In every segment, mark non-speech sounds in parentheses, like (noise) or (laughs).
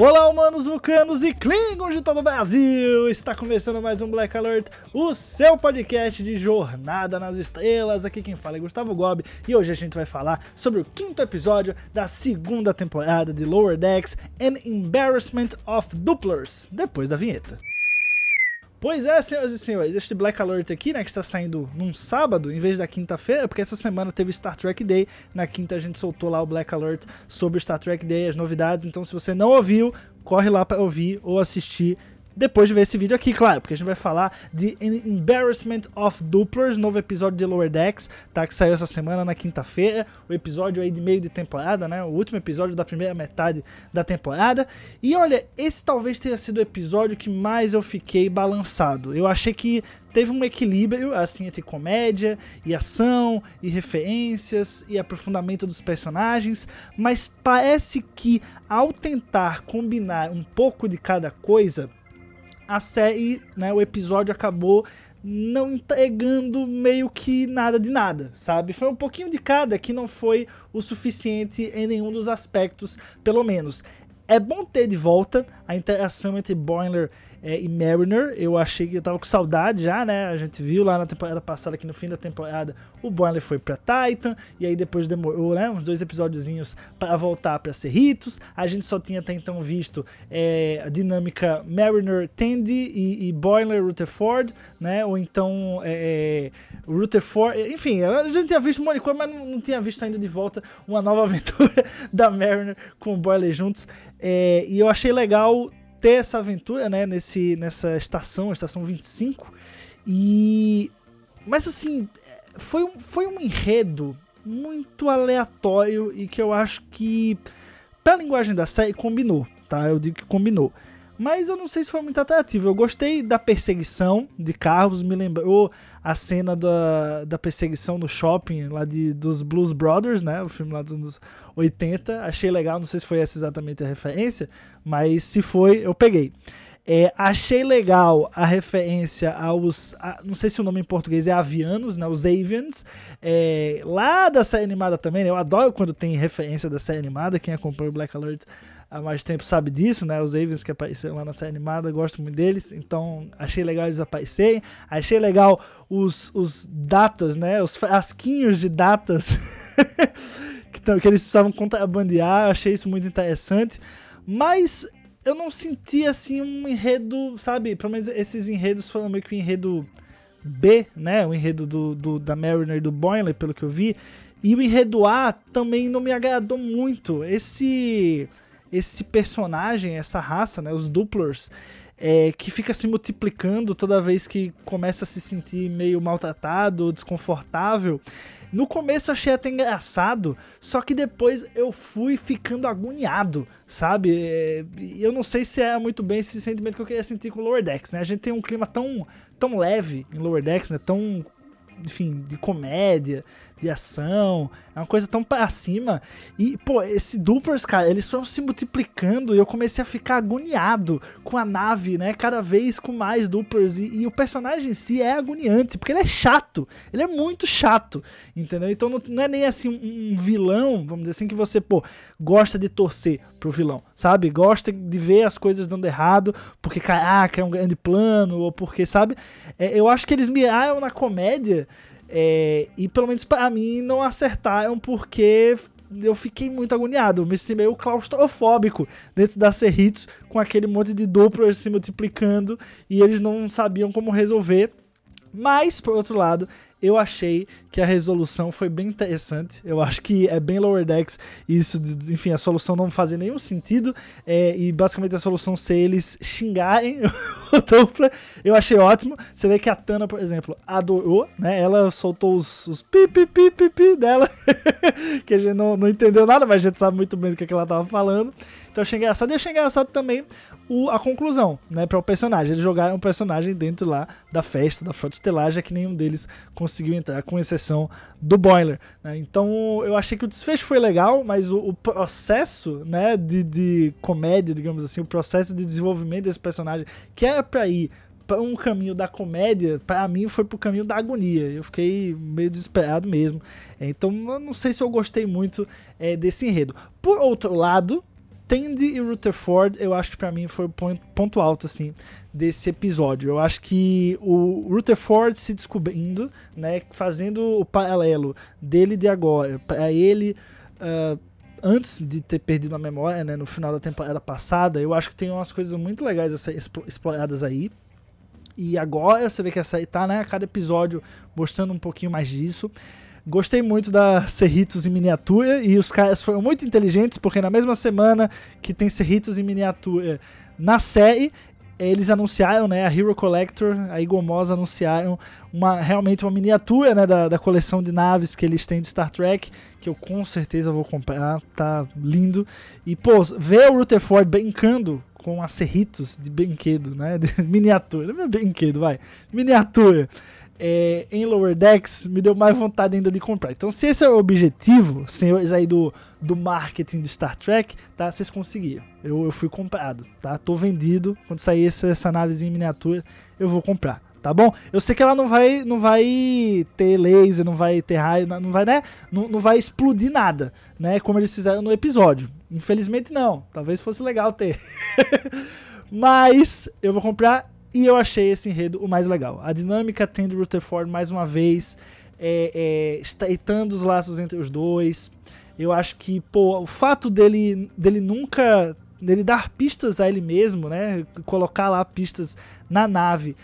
Olá, humanos, vulcanos e klingons de todo o Brasil! Está começando mais um Black Alert, o seu podcast de Jornada nas Estrelas. Aqui quem fala é Gustavo Gobi e hoje a gente vai falar sobre o quinto episódio da segunda temporada de Lower Decks An Embarrassment of Dupplers, depois da vinheta. Pois é, senhoras e senhores, este Black Alert aqui, né, que está saindo num sábado em vez da quinta-feira, porque essa semana teve Star Trek Day, na quinta a gente soltou lá o Black Alert sobre Star Trek Day, as novidades, então se você não ouviu, corre lá para ouvir ou assistir depois de ver esse vídeo aqui, claro, porque a gente vai falar de Embarrassment of Dupplers, novo episódio de Lower Decks, tá, que saiu essa semana na quinta-feira, o episódio aí de meio de temporada, né, o último episódio da primeira metade da temporada, e olha, esse talvez tenha sido o episódio que mais eu fiquei balançado, eu achei que teve um equilíbrio assim entre comédia e ação e referências e aprofundamento dos personagens, mas parece que ao tentar combinar um pouco de cada coisa, a série, né, o episódio acabou não entregando meio que nada de nada, sabe? Foi um pouquinho de cada que não foi o suficiente em nenhum dos aspectos, pelo menos. É bom ter de volta a interação entre Boiler é, e Mariner. Eu achei que eu tava com saudade já, né? A gente viu lá na temporada passada que no fim da temporada o Boiler foi pra Titan e aí depois demorou, né? Uns dois episódiozinhos para voltar pra Cerritos. A gente só tinha até então visto é, a dinâmica Mariner Tandy e, e Boiler Rutherford, né? Ou então é, Rutherford, enfim, a gente tinha visto um mas não, não tinha visto ainda de volta uma nova (laughs) aventura da Mariner com o Boiler juntos. É, e eu achei legal ter essa aventura, né, nesse, nessa estação, estação 25. E. Mas assim, foi, foi um enredo muito aleatório e que eu acho que, pra linguagem da série, combinou, tá? Eu digo que combinou. Mas eu não sei se foi muito atrativo. Eu gostei da perseguição de carros, me lembrou a cena da, da perseguição no shopping lá de, dos Blues Brothers, né? O filme lá dos anos 80. Achei legal, não sei se foi essa exatamente a referência, mas se foi, eu peguei. É, achei legal a referência aos. a- não sei se o nome em português é avianos, né? Os Avians. É, lá da série animada também, né? Eu adoro quando tem referência da série animada. Quem acompanha o Black Alert há mais tempo sabe disso, né? Os Avians que apareceram lá na série animada, gosto muito deles. Então, achei legal eles aparecerem. Achei legal os, os datas, né? Os frasquinhos de datas (laughs) que, que eles precisavam contrabandear. Eu achei isso muito interessante. Mas eu não senti assim um enredo, sabe? Pelo menos esses enredos foram meio que um enredo B, né? O enredo do, do- da Mariner e do Boiler, pelo que eu vi. E o enredo A também não me agradou muito. Esse esse personagem, essa raça, né? Os Dupplers, é, que fica se multiplicando toda vez que começa a se sentir meio maltratado, desconfortável. No começo eu achei até engraçado, só que depois eu fui ficando agoniado, sabe? É, eu não sei se é muito bem esse sentimento que eu queria sentir com Lower Decks, né? A gente tem um clima tão, tão leve em Lower Decks, né? Tão, enfim, de comédia, de ação, é uma coisa tão pra cima. E, pô, esse Duplers, cara, eles foram se multiplicando e eu comecei a ficar agoniado com a nave, né? Cada vez com mais Duplers. E, e o personagem em si é agoniante, porque ele é chato. Ele é muito chato, entendeu? Então não, não é nem assim um, um vilão, vamos dizer assim, que você, pô, gosta de torcer pro vilão, sabe? Gosta de ver as coisas dando errado, porque, caraca, é um grande plano, ou porque, sabe? É, eu acho que eles miraram na comédia. É, e pelo menos pra mim não acertaram porque eu fiquei muito agoniado, me senti meio claustrofóbico dentro da Cerritos com aquele monte de duplas se multiplicando e eles não sabiam como resolver. Mas, por outro lado, eu achei que a resolução foi bem interessante. Eu acho que é bem Lower Decks isso, enfim, a solução não fazer nenhum sentido é, e basicamente a solução ser eles xingarem (laughs) o Doppler. Eu achei ótimo. Você vê que a Tana, por exemplo, adorou, né? Ela soltou os, os pi, pi, pi, pi, pi dela, (laughs) que a gente não, não entendeu nada, mas a gente sabe muito bem do que, é que ela tava falando. Então achei engraçado. E achei engraçado também o, a conclusão, né, para o personagem. Eles jogaram o personagem dentro lá da festa, da frota estelar, já que nenhum deles conseguiu entrar, com exceção do Boiler. Né? Então eu achei que o desfecho foi legal, mas o, o processo né, de, de comédia, digamos assim, o processo de desenvolvimento desse personagem, que era para ir para um caminho da comédia, para mim foi pro caminho da agonia. Eu fiquei meio desesperado mesmo. Então eu não sei se eu gostei muito é, desse enredo. Por outro lado, Tandy e Rutherford, eu acho que para mim foi o ponto alto, assim, desse episódio. Eu acho que o Rutherford se descobrindo, né, fazendo o paralelo dele de agora para ele uh, antes de ter perdido a memória, né, no final da temporada passada, eu acho que tem umas coisas muito legais a ser exploradas aí. E agora você vê que essa tá, né, a cada episódio mostrando um pouquinho mais disso. Gostei muito da Cerritos em miniatura e os caras foram muito inteligentes porque na mesma semana que tem Cerritos em miniatura na série, eles anunciaram, né, a Hero Collector, a Igomos anunciaram uma, realmente uma miniatura, né, da, da coleção de naves que eles têm de Star Trek, que eu com certeza vou comprar, tá lindo. E, pô, ver o Rutherford brincando com a Cerritos de brinquedo, né, (laughs) de miniatura, não é brinquedo, vai, miniatura é, em Lower Decks me deu mais vontade ainda de comprar. Então, se esse é o objetivo, senhores aí do, do marketing de Star Trek, tá? Vocês conseguiram. Eu, eu fui comprado, tá? Tô vendido. Quando sair essa, essa navezinha em miniatura, eu vou comprar. Tá bom? Eu sei que ela não vai, não vai ter laser, não vai ter raio, não vai, né? Não, não vai explodir nada, né? Como eles fizeram no episódio. Infelizmente não. Talvez fosse legal ter. (laughs) Mas eu vou comprar e eu achei esse enredo o mais legal. A dinâmica tendo Rutherford mais uma vez, é, é, estreitando os laços entre os dois. Eu acho que, pô, o fato dele, dele nunca. dele dar pistas a ele mesmo, né? Colocar lá pistas na nave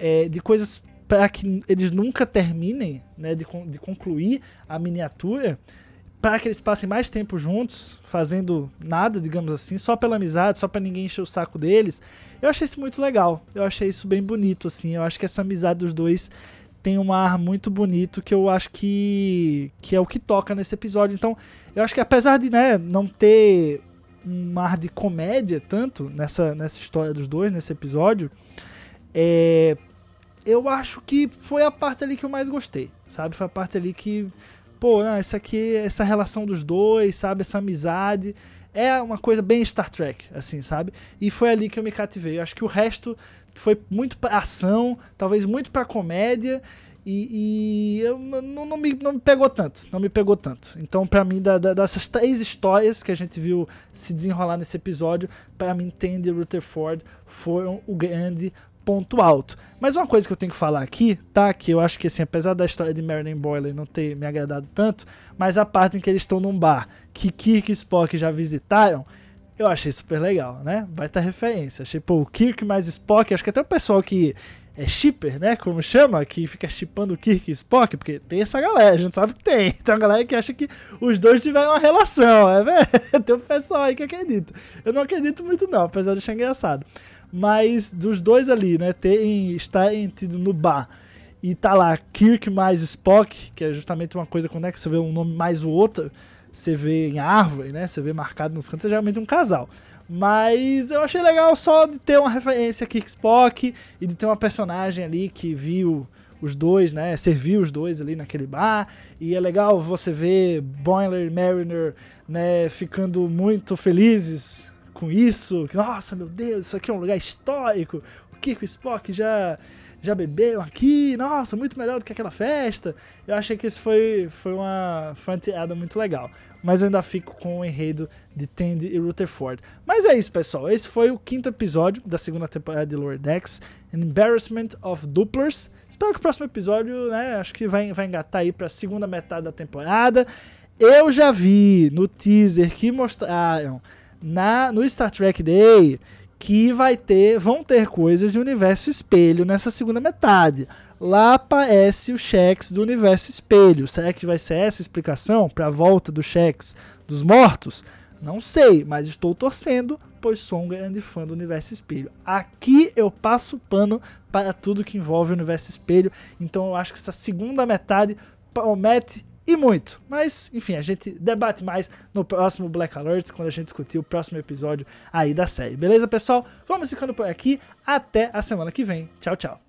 é, de coisas para que eles nunca terminem, né? De, de concluir a miniatura para que eles passem mais tempo juntos, fazendo nada, digamos assim, só pela amizade, só para ninguém encher o saco deles. Eu achei isso muito legal. Eu achei isso bem bonito, assim. Eu acho que essa amizade dos dois tem um ar muito bonito que eu acho que, que é o que toca nesse episódio. Então, eu acho que apesar de né, não ter um ar de comédia tanto nessa, nessa história dos dois, nesse episódio, é, eu acho que foi a parte ali que eu mais gostei, sabe? Foi a parte ali que pô, não, essa aqui, essa relação dos dois, sabe, essa amizade, é uma coisa bem Star Trek, assim, sabe? E foi ali que eu me cativei. Eu acho que o resto foi muito pra ação, talvez muito pra comédia, e, e eu não, não, me, não me pegou tanto, não me pegou tanto. Então, para mim, da, da, dessas três histórias que a gente viu se desenrolar nesse episódio, para mim, Tandy e Rutherford foram o grande ponto alto. Mas uma coisa que eu tenho que falar aqui, tá? Que eu acho que, assim, apesar da história de Marilyn Boyle não ter me agradado tanto, mas a parte em que eles estão num bar que Kirk e Spock já visitaram, eu achei super legal, né? Vai ter referência. Achei, pô, o Kirk mais Spock, acho que até o pessoal que é shipper, né? Como chama, que fica shippando Kirk e Spock, porque tem essa galera, a gente sabe que tem. (laughs) Tem uma galera que acha que os dois tiveram uma relação, é velho? (laughs) Tem um pessoal aí que acredita. Eu não acredito muito, não, apesar de achar engraçado mas dos dois ali, né, terem, estarem tido no bar e tá lá Kirk mais Spock, que é justamente uma coisa quando é que você vê um nome mais o outro, você vê em árvore, né, você vê marcado nos cantos, é geralmente um casal. Mas eu achei legal só de ter uma referência a Spock e de ter uma personagem ali que viu os dois, né, serviu os dois ali naquele bar, e é legal você ver Boiler e Mariner, né, ficando muito felizes com isso. Nossa, meu Deus, isso aqui é um lugar histórico. O Kiko Spock já já beberam aqui, nossa, muito melhor do que aquela festa. Eu achei que isso foi, foi uma fanteada muito legal. Mas eu ainda fico com o enredo de Tandy e Rutherford. Mas é isso, pessoal. Esse foi o quinto episódio da segunda temporada de Lower Decks, Embarrassment of Dupplers. Espero que o próximo episódio, né, acho que vai, vai engatar aí pra segunda metade da temporada. Eu já vi no teaser que mostraram na, no Star Trek Day que vai ter, vão ter coisas de universo espelho nessa segunda metade. Lá aparece o Shex do universo espelho. Será que vai ser essa explicação para a volta do Shex dos mortos? Não sei, mas estou torcendo, pois sou um grande fã do universo espelho. Aqui eu passo pano para tudo que envolve o universo espelho, então eu acho que essa segunda metade promete e muito. Mas, enfim, a gente debate mais no próximo Black Alerts, quando a gente discutir o próximo episódio aí da série. Beleza, pessoal? Vamos ficando por aqui. Até a semana que vem. Tchau, tchau.